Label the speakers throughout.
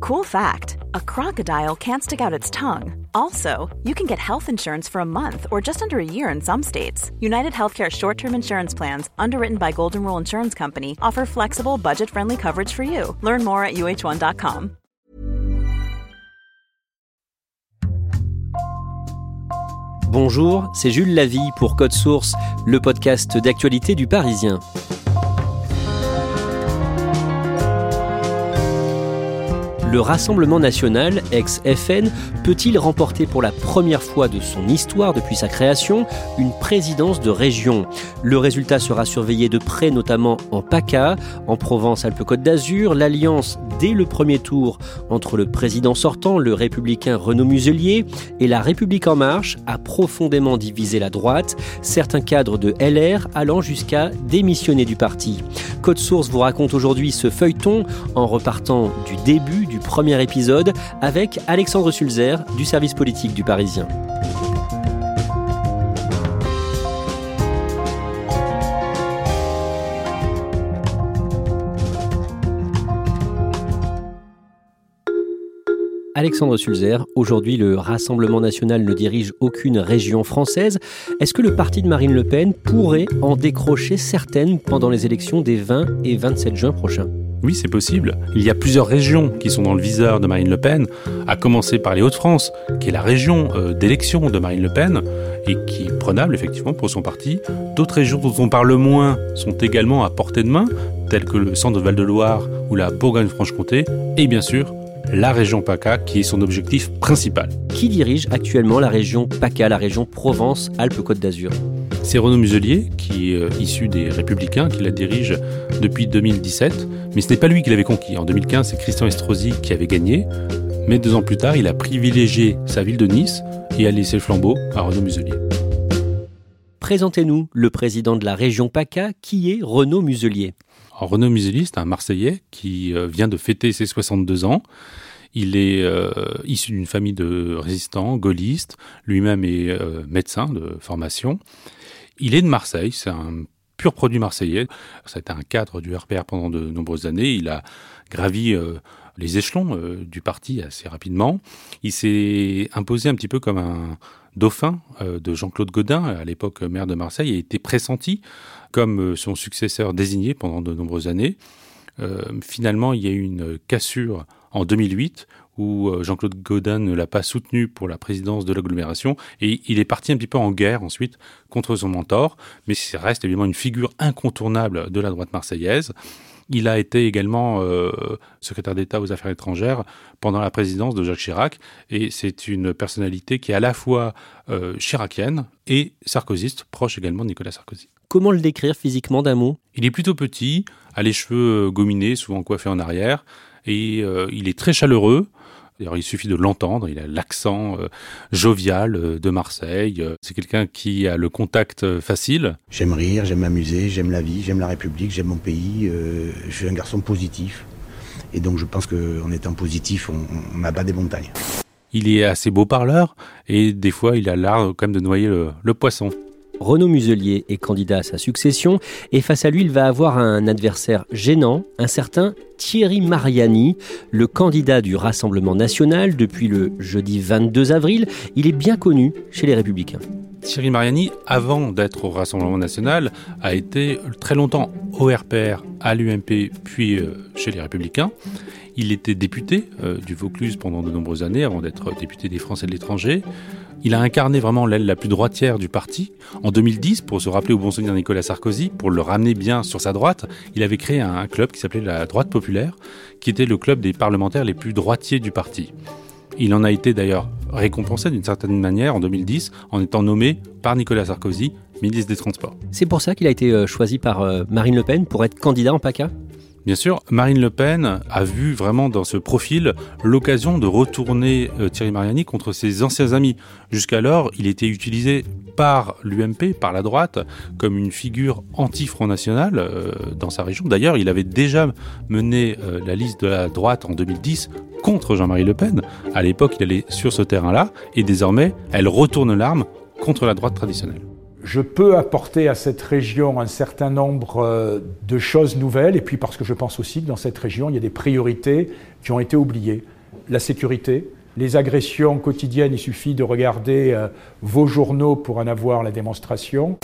Speaker 1: Cool fact a crocodile can't stick out its tongue. Also, you can get health insurance for a month or just under a year in some states. United Healthcare short term insurance plans, underwritten by Golden Rule Insurance Company, offer flexible, budget friendly coverage for you. Learn more at uh1.com.
Speaker 2: Bonjour, c'est Jules Lavie pour Code Source, le podcast d'actualité du Parisien. Le Rassemblement national, ex-FN, peut-il remporter pour la première fois de son histoire depuis sa création une présidence de région? Le résultat sera surveillé de près, notamment en PACA, en Provence-Alpes-Côte d'Azur. L'alliance dès le premier tour entre le président sortant, le républicain Renaud Muselier, et la République en marche a profondément divisé la droite, certains cadres de LR allant jusqu'à démissionner du parti. Code Source vous raconte aujourd'hui ce feuilleton en repartant du début du premier épisode avec Alexandre Sulzer du service politique du Parisien. Alexandre Sulzer, aujourd'hui le Rassemblement national ne dirige aucune région française. Est-ce que le parti de Marine Le Pen pourrait en décrocher certaines pendant les élections des 20 et 27 juin prochains?
Speaker 3: Oui, c'est possible. Il y a plusieurs régions qui sont dans le viseur de Marine Le Pen, à commencer par les Hauts-de-France, qui est la région euh, d'élection de Marine Le Pen, et qui est prenable effectivement pour son parti. D'autres régions dont on parle moins sont également à portée de main, telles que le centre de Val-de-Loire ou la Bourgogne-Franche-Comté, et bien sûr la région PACA qui est son objectif principal.
Speaker 2: Qui dirige actuellement la région PACA, la région Provence-Alpes-Côte d'Azur?
Speaker 3: C'est Renaud Muselier, qui est euh, issu des Républicains, qui la dirige depuis 2017. Mais ce n'est pas lui qui l'avait conquis. En 2015, c'est Christian Estrosi qui avait gagné. Mais deux ans plus tard, il a privilégié sa ville de Nice et a laissé le flambeau à Renaud Muselier.
Speaker 2: Présentez-nous le président de la région PACA, qui est Renaud Muselier.
Speaker 3: Renaud Muselier, c'est un Marseillais qui euh, vient de fêter ses 62 ans. Il est euh, issu d'une famille de résistants, gaullistes. Lui-même est euh, médecin de formation. Il est de Marseille, c'est un pur produit marseillais. Ça un cadre du RPR pendant de nombreuses années. Il a gravi les échelons du parti assez rapidement. Il s'est imposé un petit peu comme un dauphin de Jean-Claude Godin, à l'époque maire de Marseille, et été pressenti comme euh, son successeur désigné pendant de nombreuses années. Euh, finalement, il y a eu une cassure en 2008 où euh, Jean-Claude Godin ne l'a pas soutenu pour la présidence de l'agglomération et il est parti un petit peu en guerre ensuite contre son mentor, mais ça reste évidemment une figure incontournable de la droite marseillaise. Il a été également euh, secrétaire d'État aux Affaires étrangères pendant la présidence de Jacques Chirac, et c'est une personnalité qui est à la fois euh, chiracienne et sarkozyste, proche également de Nicolas Sarkozy.
Speaker 2: Comment le décrire physiquement d'un mot?
Speaker 3: Il est plutôt petit, a les cheveux euh, gominés, souvent coiffés en arrière, et euh, il est très chaleureux. D'ailleurs, il suffit de l'entendre, il a l'accent euh, jovial de Marseille. C'est quelqu'un qui a le contact facile.
Speaker 4: J'aime rire, j'aime m'amuser, j'aime la vie, j'aime la République, j'aime mon pays. je suis un garçon positif. Et donc je pense qu'en étant positif, on n'abat des montagnes.
Speaker 3: Il est assez beau parleur et des fois il a l'art quand même de noyer le poisson.
Speaker 2: Renaud Muselier est candidat à sa succession et face à lui, il va avoir un adversaire gênant, un certain Thierry Mariani, le candidat du Rassemblement national depuis le jeudi 22 avril. Il est bien connu chez les Républicains.
Speaker 3: Thierry Mariani, avant d'être au Rassemblement national, a été très longtemps au RPR, à l'UMP, puis euh, chez les Républicains. Il était député euh, du Vaucluse pendant de nombreuses années avant d'être député des Français de l'étranger. Il a incarné vraiment l'aile la plus droitière du parti. En 2010, pour se rappeler au bon souvenir Nicolas Sarkozy, pour le ramener bien sur sa droite, il avait créé un club qui s'appelait la droite populaire, qui était le club des parlementaires les plus droitiers du parti. Il en a été d'ailleurs récompensé d'une certaine manière en 2010 en étant nommé par Nicolas Sarkozy ministre des Transports.
Speaker 2: C'est pour ça qu'il a été euh, choisi par euh, Marine Le Pen pour être candidat en PACA?
Speaker 3: Bien sûr, Marine Le Pen a vu vraiment dans ce profil l'occasion de retourner euh, Thierry Mariani contre ses anciens amis. Jusqu'alors, il était utilisé par l'UMP, par la droite, comme une figure anti-Front National euh, dans sa région. D'ailleurs, il avait déjà mené euh, la liste de la droite en 2010 contre Jean-Marie Le Pen. À l'époque, il allait sur ce terrain-là, et désormais, elle retourne l'arme contre la droite traditionnelle
Speaker 5: je peux apporter à cette région un certain nombre euh, de choses nouvelles, et puis parce que je pense aussi que dans cette région, il y a des priorités qui ont été oubliées. La sécurité, les agressions quotidiennes, il suffit de regarder euh, vos journaux pour en avoir la démonstration.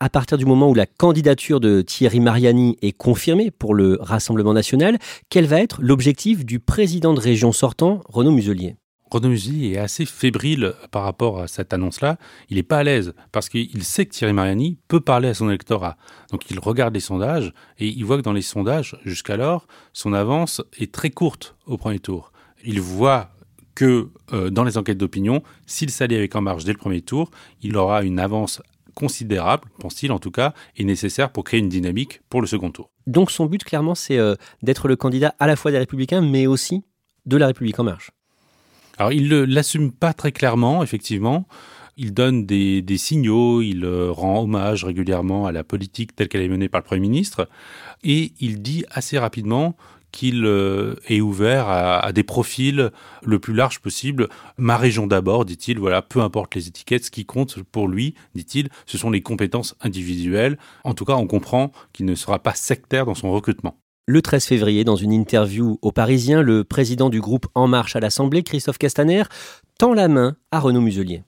Speaker 2: À partir du moment où la candidature de Thierry Mariani est confirmée pour le Rassemblement national, quel va être l'objectif du président de région sortant, Renaud Muselier?
Speaker 3: Renaud est assez fébrile par rapport à cette annonce-là. Il n'est pas à l'aise parce qu'il sait que Thierry Mariani peut parler à son électorat. Donc il regarde les sondages et il voit que dans les sondages, jusqu'alors, son avance est très courte au premier tour. Il voit que euh, dans les enquêtes d'opinion, s'il s'allie avec En Marche dès le premier tour, il aura une avance considérable, pense-t-il en tout cas, et nécessaire pour créer une dynamique pour le second tour.
Speaker 2: Donc son but clairement c'est euh, d'être le candidat à la fois des républicains mais aussi de la République en marche.
Speaker 3: Alors il ne l'assume pas très clairement, effectivement. Il donne des, signaux, il euh, rend hommage régulièrement à la politique telle qu'elle est menée par le Premier ministre, et il dit assez rapidement qu'il euh, est ouvert à, des profils le plus large possible. Ma région d'abord, dit-il, voilà, peu importe les étiquettes, ce qui compte pour lui, dit-il, ce sont les compétences individuelles. En tout cas, on comprend qu'il ne sera pas sectaire dans son recrutement.
Speaker 2: Le 13 février, dans une interview au Parisien, le président du groupe En Marche à l'Assemblée, Christophe Castaner, tend la main à Renaud Muselier.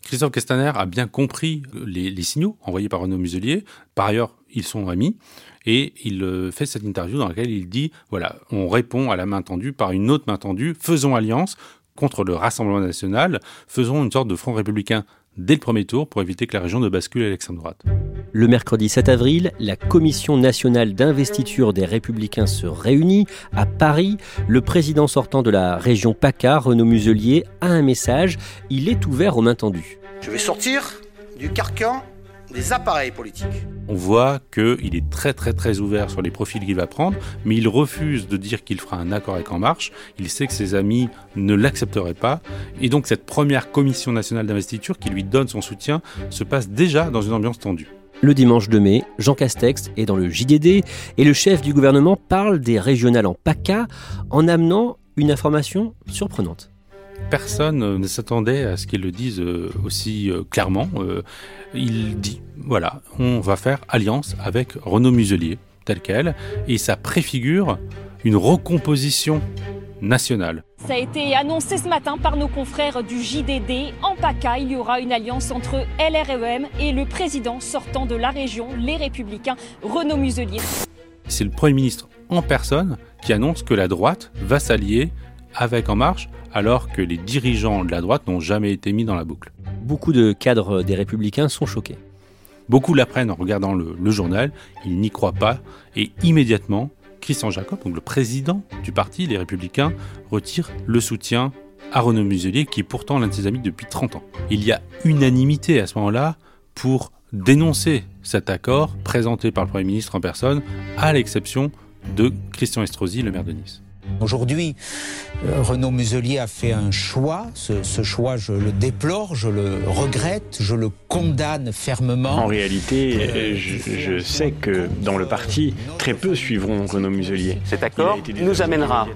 Speaker 3: Christophe Castaner a bien compris les, signaux envoyés par Renaud Muselier. Par ailleurs, ils sont amis. Et il euh, fait cette interview dans laquelle il dit, voilà, on répond à la main tendue par une autre main tendue, faisons alliance contre le Rassemblement national, faisons une sorte de front républicain dès le premier tour pour éviter que la région ne bascule à l'extrême droite.
Speaker 2: Le mercredi 7 avril, la Commission nationale d'investiture des Républicains se réunit à Paris. Le président sortant de la région PACA, Renaud Muselier, a un message. Il est ouvert aux mains tendues.
Speaker 6: Je vais sortir du carcan des appareils politiques.
Speaker 3: On voit qu'il est très très très ouvert sur les profils qu'il va prendre, mais il refuse de dire qu'il fera un accord avec En Marche. Il sait que ses amis ne l'accepteraient pas. Et donc cette première commission nationale d'investiture qui lui donne son soutien se passe déjà dans une ambiance tendue.
Speaker 2: Le dimanche 2 mai, Jean Castex est dans le JDD et le chef du gouvernement parle des régionales en PACA en amenant une information surprenante.
Speaker 3: Personne ne s'attendait à ce qu'il le dise euh, aussi euh, clairement. Euh, il dit, voilà, on va faire alliance avec Renaud Muselier, tel quel, et ça préfigure une recomposition nationale.
Speaker 7: Ça a été annoncé ce matin par nos confrères du JDD. En PACA, il y aura une alliance entre LREM et le président sortant de la région, les Républicains, Renaud Muselier.
Speaker 3: C'est le Premier ministre en personne qui annonce que la droite va s'allier avec En Marche, alors que les dirigeants de la droite n'ont jamais été mis dans la boucle.
Speaker 2: Beaucoup de cadres des Républicains sont choqués.
Speaker 3: Beaucoup l'apprennent en regardant le, le journal, ils n'y croient pas, et immédiatement, Christian Jacob, donc le président du parti, les Républicains, retire le soutien à Renaud Muselier, qui est pourtant l'un de ses amis depuis 30 ans. Il y a unanimité à ce moment-là pour dénoncer cet accord présenté par le Premier ministre en personne, à l'exception de Christian Estrosi, le maire de Nice.
Speaker 8: Aujourd'hui, euh, Renaud Muselier a fait un choix. Ce, choix, je le déplore, je le regrette, je le condamne fermement.
Speaker 9: En réalité, euh, je, sais que dans le parti, très peu suivront Renaud Muselier.
Speaker 10: Cet accord nous amènera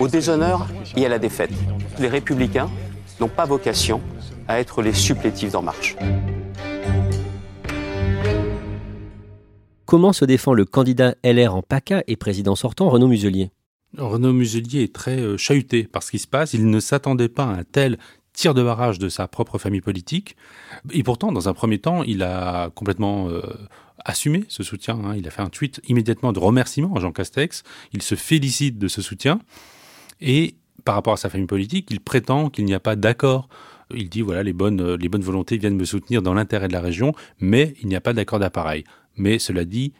Speaker 10: au déshonneur et à la défaite. Les républicains n'ont pas vocation à être les supplétifs d'En Marche.
Speaker 2: Comment se défend le candidat LR en PACA et président sortant Renaud Muselier?
Speaker 3: Renaud Muselier est très euh, chahuté par ce qui se passe. Il ne s'attendait pas à un tel tir de barrage de sa propre famille politique. Et pourtant, dans un premier temps, il a complètement euh, assumé ce soutien. Hein. Il a fait un tweet immédiatement de remerciement à Jean Castex. Il se félicite de ce soutien. Et par rapport à sa famille politique, il prétend qu'il n'y a pas d'accord. Il dit voilà, les bonnes, les bonnes volontés viennent me soutenir dans l'intérêt de la région, mais il n'y a pas d'accord d'appareil. Mais cela dit,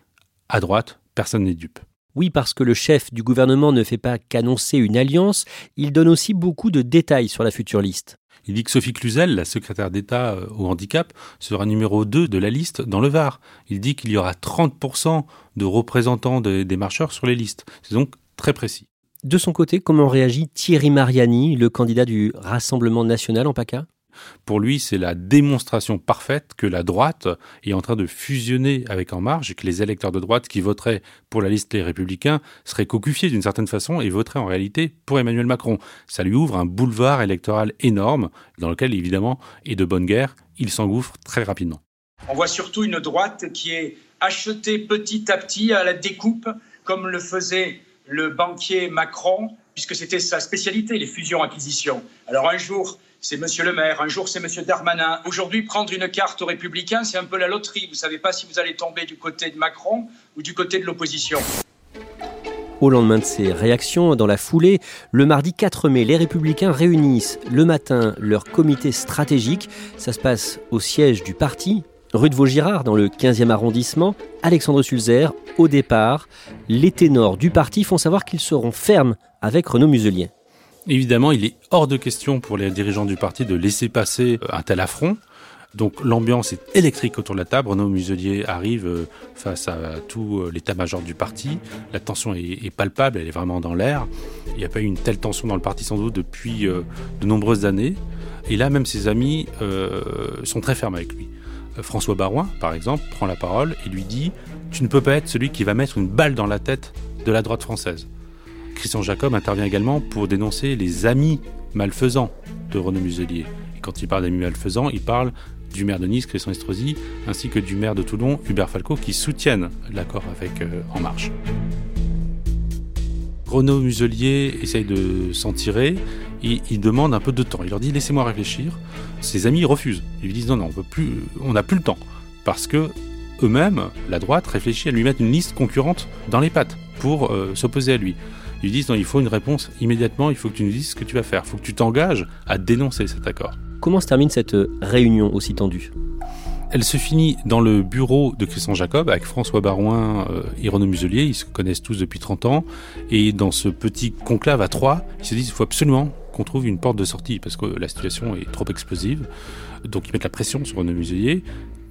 Speaker 3: à droite, personne n'est dupe.
Speaker 2: Oui, parce que le chef du gouvernement ne fait pas qu'annoncer une alliance, il donne aussi beaucoup de détails sur la future liste.
Speaker 3: Il dit que Sophie Cluzel, la secrétaire d'État euh, au handicap, sera numéro 2 de la liste dans le Var. Il dit qu'il y aura 30% de représentants des marcheurs sur les listes. C'est donc très précis.
Speaker 2: De son côté, comment réagit Thierry Mariani, le candidat du Rassemblement national en PACA?
Speaker 3: Pour lui, c'est la démonstration parfaite que la droite est en train de fusionner avec En Marche et que les électeurs de droite qui voteraient pour la liste Les Républicains seraient cocufiés d'une certaine façon et voteraient en réalité pour Emmanuel Macron. Ça lui ouvre un boulevard électoral énorme dans lequel, évidemment, et de bonne guerre, il s'engouffre très rapidement.
Speaker 11: On voit surtout une droite qui est achetée petit à petit à la découpe, comme le faisait le banquier Macron, puisque c'était sa spécialité, les fusions-acquisitions. Alors un jour, c'est Monsieur le maire, un jour c'est Monsieur Darmanin. Aujourd'hui, prendre une carte aux Républicains, c'est un peu la loterie. Vous ne savez pas si vous allez tomber du côté de Macron ou du côté de l'opposition.
Speaker 2: Au lendemain de ces réactions, dans la foulée, le mardi 4 mai, les Républicains réunissent le matin leur comité stratégique. Ça se passe au siège du parti, rue de Vaugirard, dans le 15e arrondissement. Alexandre Sulzer, au départ, les ténors du parti font savoir qu'ils seront fermes avec Renaud Muselier.
Speaker 3: Évidemment, il est hors de question pour les dirigeants du parti de laisser passer euh, un tel affront. Donc l'ambiance est électrique autour de la table. Renaud Muselier arrive euh, face à tout euh, l'état-major du parti. La tension est, palpable, elle est vraiment dans l'air. Il n'y a pas eu une telle tension dans le parti sans doute depuis de nombreuses années. Et là, même ses amis sont très fermes avec lui. François Barouin, par exemple, prend la parole et lui dit Tu ne peux pas être celui qui va mettre une balle dans la tête de la droite française. Christian Jacob intervient également pour dénoncer les amis malfaisants de Renaud Muselier. Et quand il parle d'amis malfaisants, il parle du maire de Nice, Christian Estrosi, ainsi que du maire de Toulon, Hubert Falco, qui soutiennent l'accord avec euh, En Marche. Renaud Muselier essaye de s'en tirer et il demande un peu de temps. Il leur dit laissez-moi réfléchir. Ses amis refusent. Ils lui disent non, non, on n'a plus le temps. Parce que eux-mêmes, la droite, réfléchit à lui mettre une liste concurrente dans les pattes pour euh, s'opposer à lui. Ils disent non, il faut une réponse immédiatement, il faut que tu nous dises ce que tu vas faire, il faut que tu t'engages à dénoncer cet accord.
Speaker 2: Comment se termine cette réunion aussi tendue?
Speaker 3: Elle se finit dans le bureau de Christian Jacob avec François Barouin euh, et Renaud Muselier. Ils se connaissent tous depuis 30 ans. Et dans ce petit conclave à trois, ils se disent qu'il faut absolument qu'on trouve une porte de sortie parce que la situation est trop explosive. Donc ils mettent la pression sur Renaud Muselier.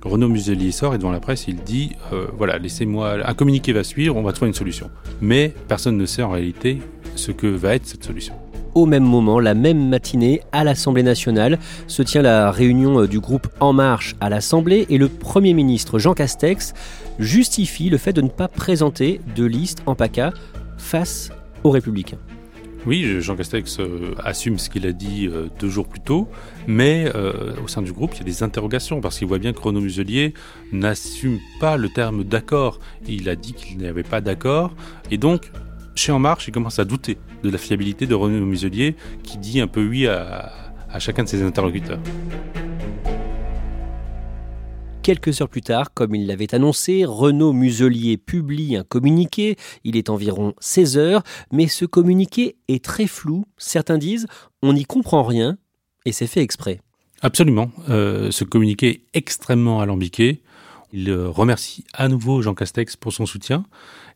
Speaker 3: Renaud Muselier sort et devant la presse, il dit euh, voilà, laissez-moi, un communiqué va suivre, on va trouver une solution. Mais personne ne sait en réalité ce que va être cette solution.
Speaker 2: Au même moment, la même matinée, à l'Assemblée nationale, se tient la réunion euh, du groupe En Marche à l'Assemblée et le Premier ministre Jean Castex justifie le fait de ne pas présenter de liste en PACA face aux Républicains.
Speaker 3: Oui, Jean Castex euh, assume ce qu'il a dit euh, deux jours plus tôt, mais euh, au sein du groupe, il y a des interrogations parce qu'il voit bien que Renaud Muselier n'assume pas le terme d'accord. Il a dit qu'il n'y avait pas d'accord, et donc chez En Marche, il commence à douter de la fiabilité de Renaud Muselier, qui dit un peu oui à chacun de ses interlocuteurs.
Speaker 2: Quelques heures plus tard, comme il l'avait annoncé, Renaud Muselier publie un communiqué. Il est environ 16 heures, mais ce communiqué est très flou. Certains disent on n'y comprend rien, et c'est fait exprès.
Speaker 3: Absolument. Euh, ce communiqué est extrêmement alambiqué. Il remercie à nouveau Jean Castex pour son soutien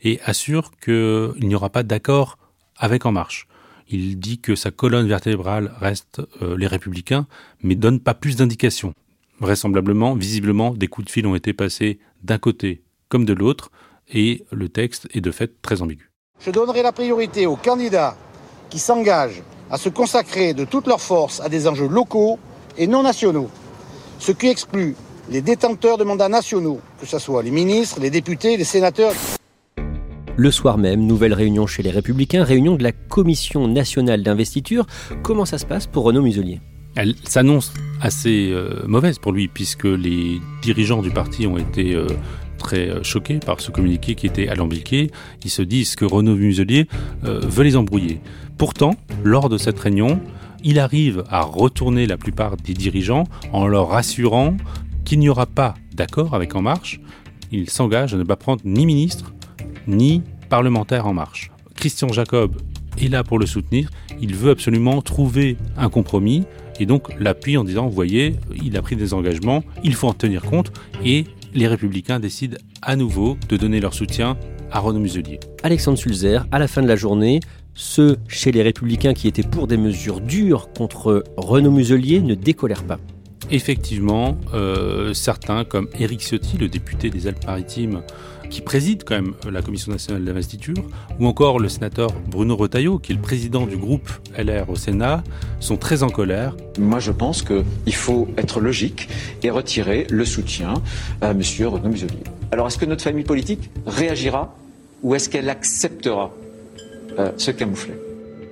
Speaker 3: et assure qu'il n'y aura pas d'accord avec En Marche. Il dit que sa colonne vertébrale reste euh, les républicains, mais donne pas plus d'indications. Vraisemblablement, visiblement, des coups de fil ont été passés d'un côté comme de l'autre, et le texte est de fait très ambigu.
Speaker 6: Je donnerai la priorité aux candidats qui s'engagent à se consacrer de toute leur force à des enjeux locaux et non nationaux, ce qui exclut les détenteurs de mandats nationaux, que ce soit les ministres, les députés, les sénateurs.
Speaker 2: Le soir même, nouvelle réunion chez les Républicains, réunion de la Commission nationale d'investiture. Comment ça se passe pour Renaud Muselier?
Speaker 3: Elle s'annonce assez euh, mauvaise pour lui, puisque les dirigeants du parti ont été euh, très euh, choqués par ce communiqué qui était alambiqué. Ils se disent que Renaud Muselier veut les embrouiller. Pourtant, lors de cette réunion, il arrive à retourner la plupart des dirigeants en leur rassurant qu'il n'y aura pas d'accord avec En Marche. Il s'engage à ne pas prendre ni ministre, ni parlementaire En Marche. Christian Jacob est là pour le soutenir. Il veut absolument trouver un compromis et donc l'appuie en disant, vous voyez, il a pris des engagements, il faut en tenir compte, et les républicains décident à nouveau de donner leur soutien à Renaud Muselier.
Speaker 2: Alexandre Sulzer, à la fin de la journée, ceux chez les républicains qui étaient pour des mesures dures contre Renaud Muselier ne décolèrent pas.
Speaker 3: Effectivement, euh, certains, comme Éric Ciotti, le député des Alpes-Maritimes, qui préside quand même la Commission nationale d'investiture, ou encore le sénateur Bruno Retailleau, qui est le président du groupe LR au Sénat, sont très en colère.
Speaker 12: Moi, je pense qu'il faut être logique et retirer le soutien à M. Renaud Muselier. Alors, est-ce que notre famille politique réagira ou est-ce qu'elle acceptera euh, ce camouflet?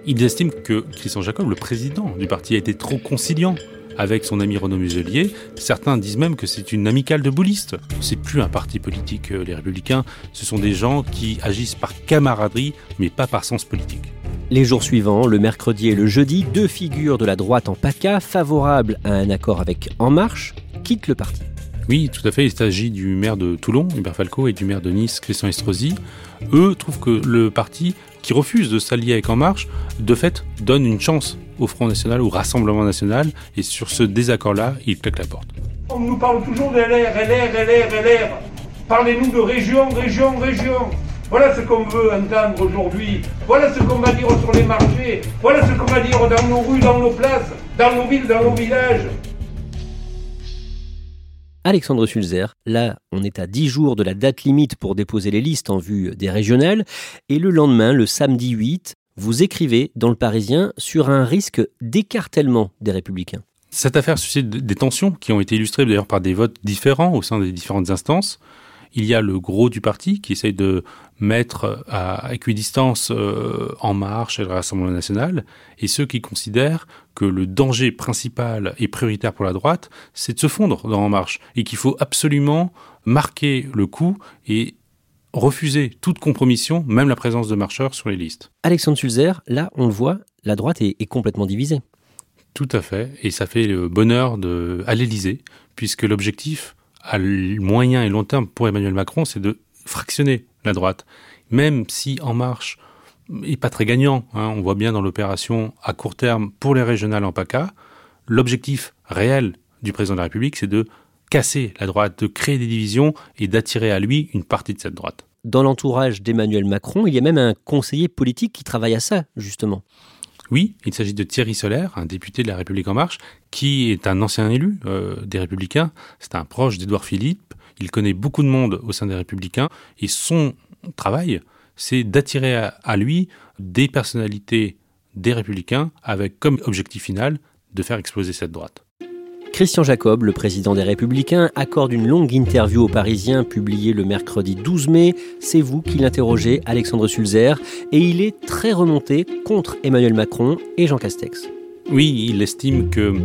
Speaker 3: Ils estiment que Christian Jacob, le président du parti, a été trop conciliant avec son ami Renaud Muselier. Certains disent même que c'est une amicale de boulistes. C'est plus un parti politique, euh, les Républicains. Ce sont des gens qui agissent par camaraderie, mais pas par sens politique.
Speaker 2: Les jours suivants, le mercredi et le jeudi, deux figures de la droite en PACA, favorables à un accord avec En Marche, quittent le parti.
Speaker 3: Oui, tout à fait. Il s'agit du maire de Toulon, Hubert Falco, et du maire de Nice, Christian Estrosi. Eux trouvent que le parti qui refuse de s'allier avec En Marche, de fait, donne une chance au Front National, au Rassemblement National, et sur ce désaccord-là, ils claquent la porte.
Speaker 13: On nous parle toujours de LR, LR, LR, LR. Parlez-nous de région, région, région. Voilà ce qu'on veut entendre aujourd'hui. Voilà ce qu'on va dire sur les marchés. Voilà ce qu'on va dire dans nos rues, dans nos places, dans nos villes, dans nos villages.
Speaker 2: Alexandre Sulzer, là, on est à 10 jours de la date limite pour déposer les listes en vue des régionales, et le lendemain, le samedi 8, vous écrivez dans le Parisien sur un risque d'écartèlement des républicains.
Speaker 3: Cette affaire suscite des tensions qui ont été illustrées d'ailleurs par des votes différents au sein des différentes instances. Il y a le gros du parti qui essaye de mettre à équidistance euh, En Marche et le Rassemblement national, et ceux qui considèrent que le danger principal et prioritaire pour la droite, c'est de se fondre dans En Marche, et qu'il faut absolument marquer le coup et refuser toute compromission, même la présence de marcheurs sur les listes.
Speaker 2: Alexandre Sulzer, là, on le voit, la droite est, est complètement divisée.
Speaker 3: Tout à fait, et ça fait le bonheur de, à l'Élysée, puisque l'objectif, à moyen et long terme pour Emmanuel Macron, c'est de fractionner la droite. Même si En Marche est pas très gagnant, hein, on voit bien dans l'opération à court terme pour les régionales en PACA, l'objectif réel du président de la République, c'est de casser la droite, de créer des divisions et d'attirer à lui une partie de cette droite.
Speaker 2: Dans l'entourage d'Emmanuel Macron, il y a même un conseiller politique qui travaille à ça, justement.
Speaker 3: Oui, il s'agit de Thierry Solaire, un député de la République en marche, qui est un ancien élu euh, des Républicains. C'est un proche d'Édouard Philippe. Il connaît beaucoup de monde au sein des Républicains. Et son travail, c'est d'attirer à, à lui des personnalités des Républicains avec comme objectif final de faire exploser cette droite.
Speaker 2: Christian Jacob, le président des Républicains, accorde une longue interview aux Parisiens publiée le mercredi 12 mai. C'est vous qui l'interrogez, Alexandre Sulzer, et il est très remonté contre Emmanuel Macron et Jean Castex.
Speaker 3: Oui, il estime que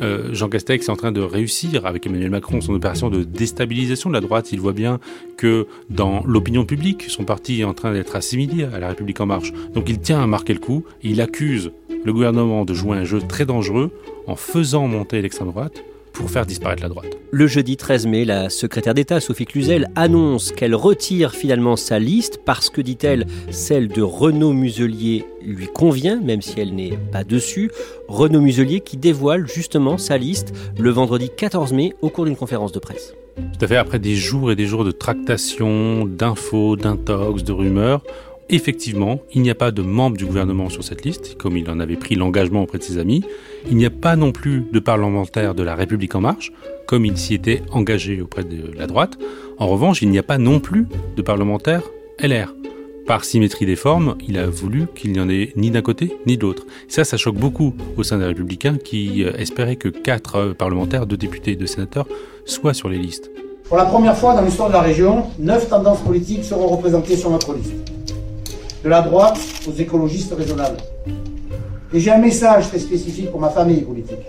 Speaker 3: euh, Jean Castex est en train de réussir avec Emmanuel Macron son opération de déstabilisation de la droite. Il voit bien que dans l'opinion publique, son parti est en train d'être assimilé à la République en marche. Donc il tient à marquer le coup. Il accuse le gouvernement de jouer un jeu très dangereux en faisant monter l'extrême droite pour faire disparaître la droite.
Speaker 2: Le jeudi 13 mai, la secrétaire d'État Sophie Cluzel annonce qu'elle retire finalement sa liste parce que, dit-elle, celle de Renaud Muselier lui convient, même si elle n'est pas dessus. Renaud Muselier qui dévoile justement sa liste le vendredi 14 mai au cours d'une conférence de presse.
Speaker 3: Tout à fait, après des jours et des jours de tractations, d'infos, d'intox, de rumeurs, Effectivement, il n'y a pas de membre du gouvernement sur cette liste, comme il en avait pris l'engagement auprès de ses amis. Il n'y a pas non plus de parlementaire de la République en marche, comme il s'y était engagé auprès de la droite. En revanche, il n'y a pas non plus de parlementaire LR. Par symétrie des formes, il a voulu qu'il n'y en ait ni d'un côté ni de l'autre. Ça, ça choque beaucoup au sein des Républicains qui euh, espéraient que quatre euh, parlementaires, deux députés et deux sénateurs soient sur les listes.
Speaker 6: Pour la première fois dans l'histoire de la région, neuf tendances politiques seront représentées sur notre liste de la droite aux écologistes raisonnables. Et j'ai un message très spécifique pour ma famille politique.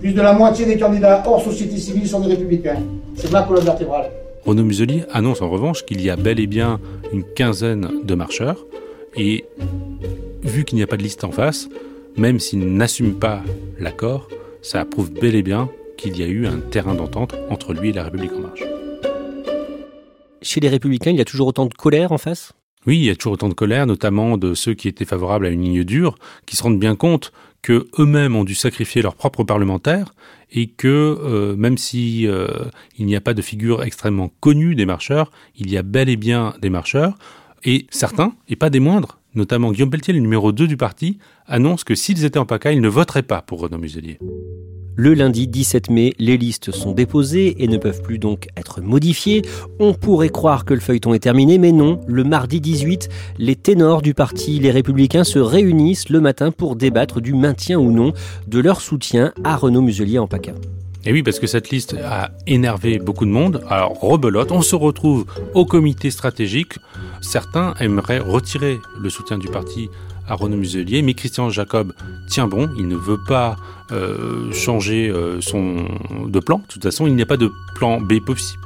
Speaker 6: Plus de la moitié des candidats hors société civile sont des républicains. C'est ma colonne vertébrale.
Speaker 3: Renaud Muselier annonce en revanche qu'il y a bel et bien une quinzaine de marcheurs. Et vu qu'il n'y a pas de liste en face, même s'il n'assume pas l'accord, ça prouve bel et bien qu'il y a eu un terrain d'entente entre lui et la République en marche.
Speaker 2: Chez les républicains, il y a toujours autant de colère en face?
Speaker 3: Oui, il y a toujours autant de colère, notamment de ceux qui étaient favorables à une ligne dure, qui se rendent bien compte que eux-mêmes ont dû sacrifier leurs propres parlementaires et que euh, même si euh, il n'y a pas de figure extrêmement connue des marcheurs, il y a bel et bien des marcheurs et certains, et pas des moindres, notamment Guillaume Pelletier, le numéro 2 du parti, annoncent que s'ils étaient en PACA, ils ne voteraient pas pour Renaud Muselier.
Speaker 2: Le lundi 17 mai, les listes sont déposées et ne peuvent plus donc être modifiées. On pourrait croire que le feuilleton est terminé, mais non. Le mardi 18, les ténors du parti Les Républicains se réunissent le matin pour débattre du maintien ou non de leur soutien à Renaud Muselier en PACA.
Speaker 3: Et oui, parce que cette liste a énervé beaucoup de monde. Alors, rebelote, on se retrouve au comité stratégique. Certains aimeraient retirer le soutien du parti à Renaud Muselier, mais Christian Jacob tient bon, il ne veut pas euh, changer euh, son de plan. De toute façon, il n'y a pas de plan B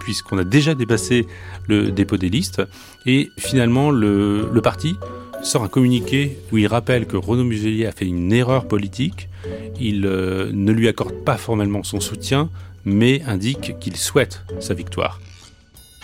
Speaker 3: puisqu'on a déjà dépassé le dépôt des listes. Et finalement, le, le parti sort un communiqué où il rappelle que Renaud Muselier a fait une erreur politique. Il euh, ne lui accorde pas formellement son soutien, mais indique qu'il souhaite sa victoire.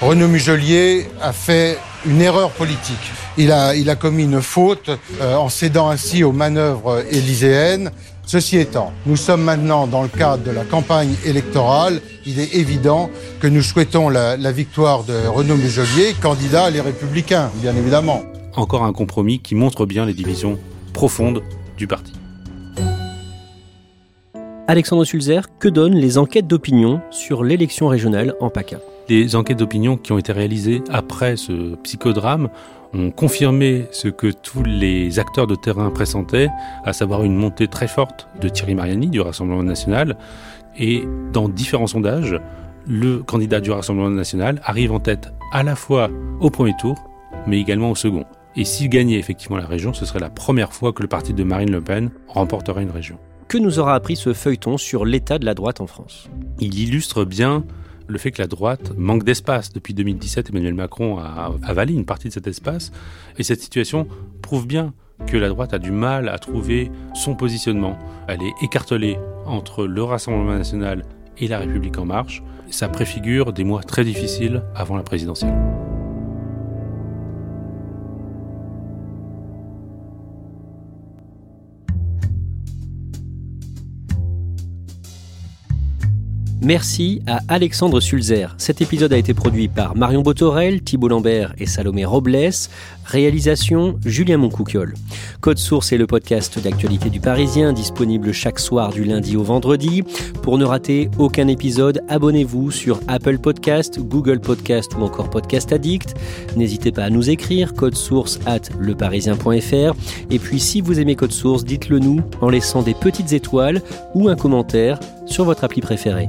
Speaker 6: Renaud Muselier a fait une erreur politique. Il a, il a commis une faute euh, en cédant ainsi aux manœuvres élyséennes. Ceci étant, nous sommes maintenant dans le cadre de la campagne électorale. Il est évident que nous souhaitons la, la victoire de Renaud Muselier, candidat à les Républicains, bien évidemment.
Speaker 3: Encore un compromis qui montre bien les divisions profondes du parti.
Speaker 2: Alexandre Sulzer, que donnent les enquêtes d'opinion sur l'élection régionale en PACA?
Speaker 3: Les enquêtes d'opinion qui ont été réalisées après ce psychodrame ont confirmé ce que tous les acteurs de terrain pressentaient, à savoir une montée très forte de Thierry Mariani du Rassemblement national. Et dans différents sondages, le candidat du Rassemblement national arrive en tête à la fois au premier tour, mais également au second. Et s'il gagnait effectivement la région, ce serait la première fois que le parti de Marine Le Pen remporterait une région.
Speaker 2: Que nous aura appris ce feuilleton sur l'état de la droite en France?
Speaker 3: Il illustre bien le fait que la droite manque d'espace. Depuis 2017, Emmanuel Macron a avalé une partie de cet espace. Et cette situation prouve bien que la droite a du mal à trouver son positionnement. Elle est écartelée entre le Rassemblement national et la République en marche. Ça préfigure des mois très difficiles avant la présidentielle.
Speaker 2: Merci à Alexandre Sulzer. Cet épisode a été produit par Marion Botorel, Thibault Lambert et Salomé Robles. Réalisation Julien Moncouquiol. Code Source est le podcast d'actualité du Parisien, disponible chaque soir du lundi au vendredi. Pour ne rater aucun épisode, abonnez-vous sur Apple Podcast, Google Podcast ou encore Podcast Addict. N'hésitez pas à nous écrire code source at leparisien.fr. Et puis si vous aimez Code Source, dites-le nous en laissant des petites étoiles ou un commentaire sur votre appli préférée.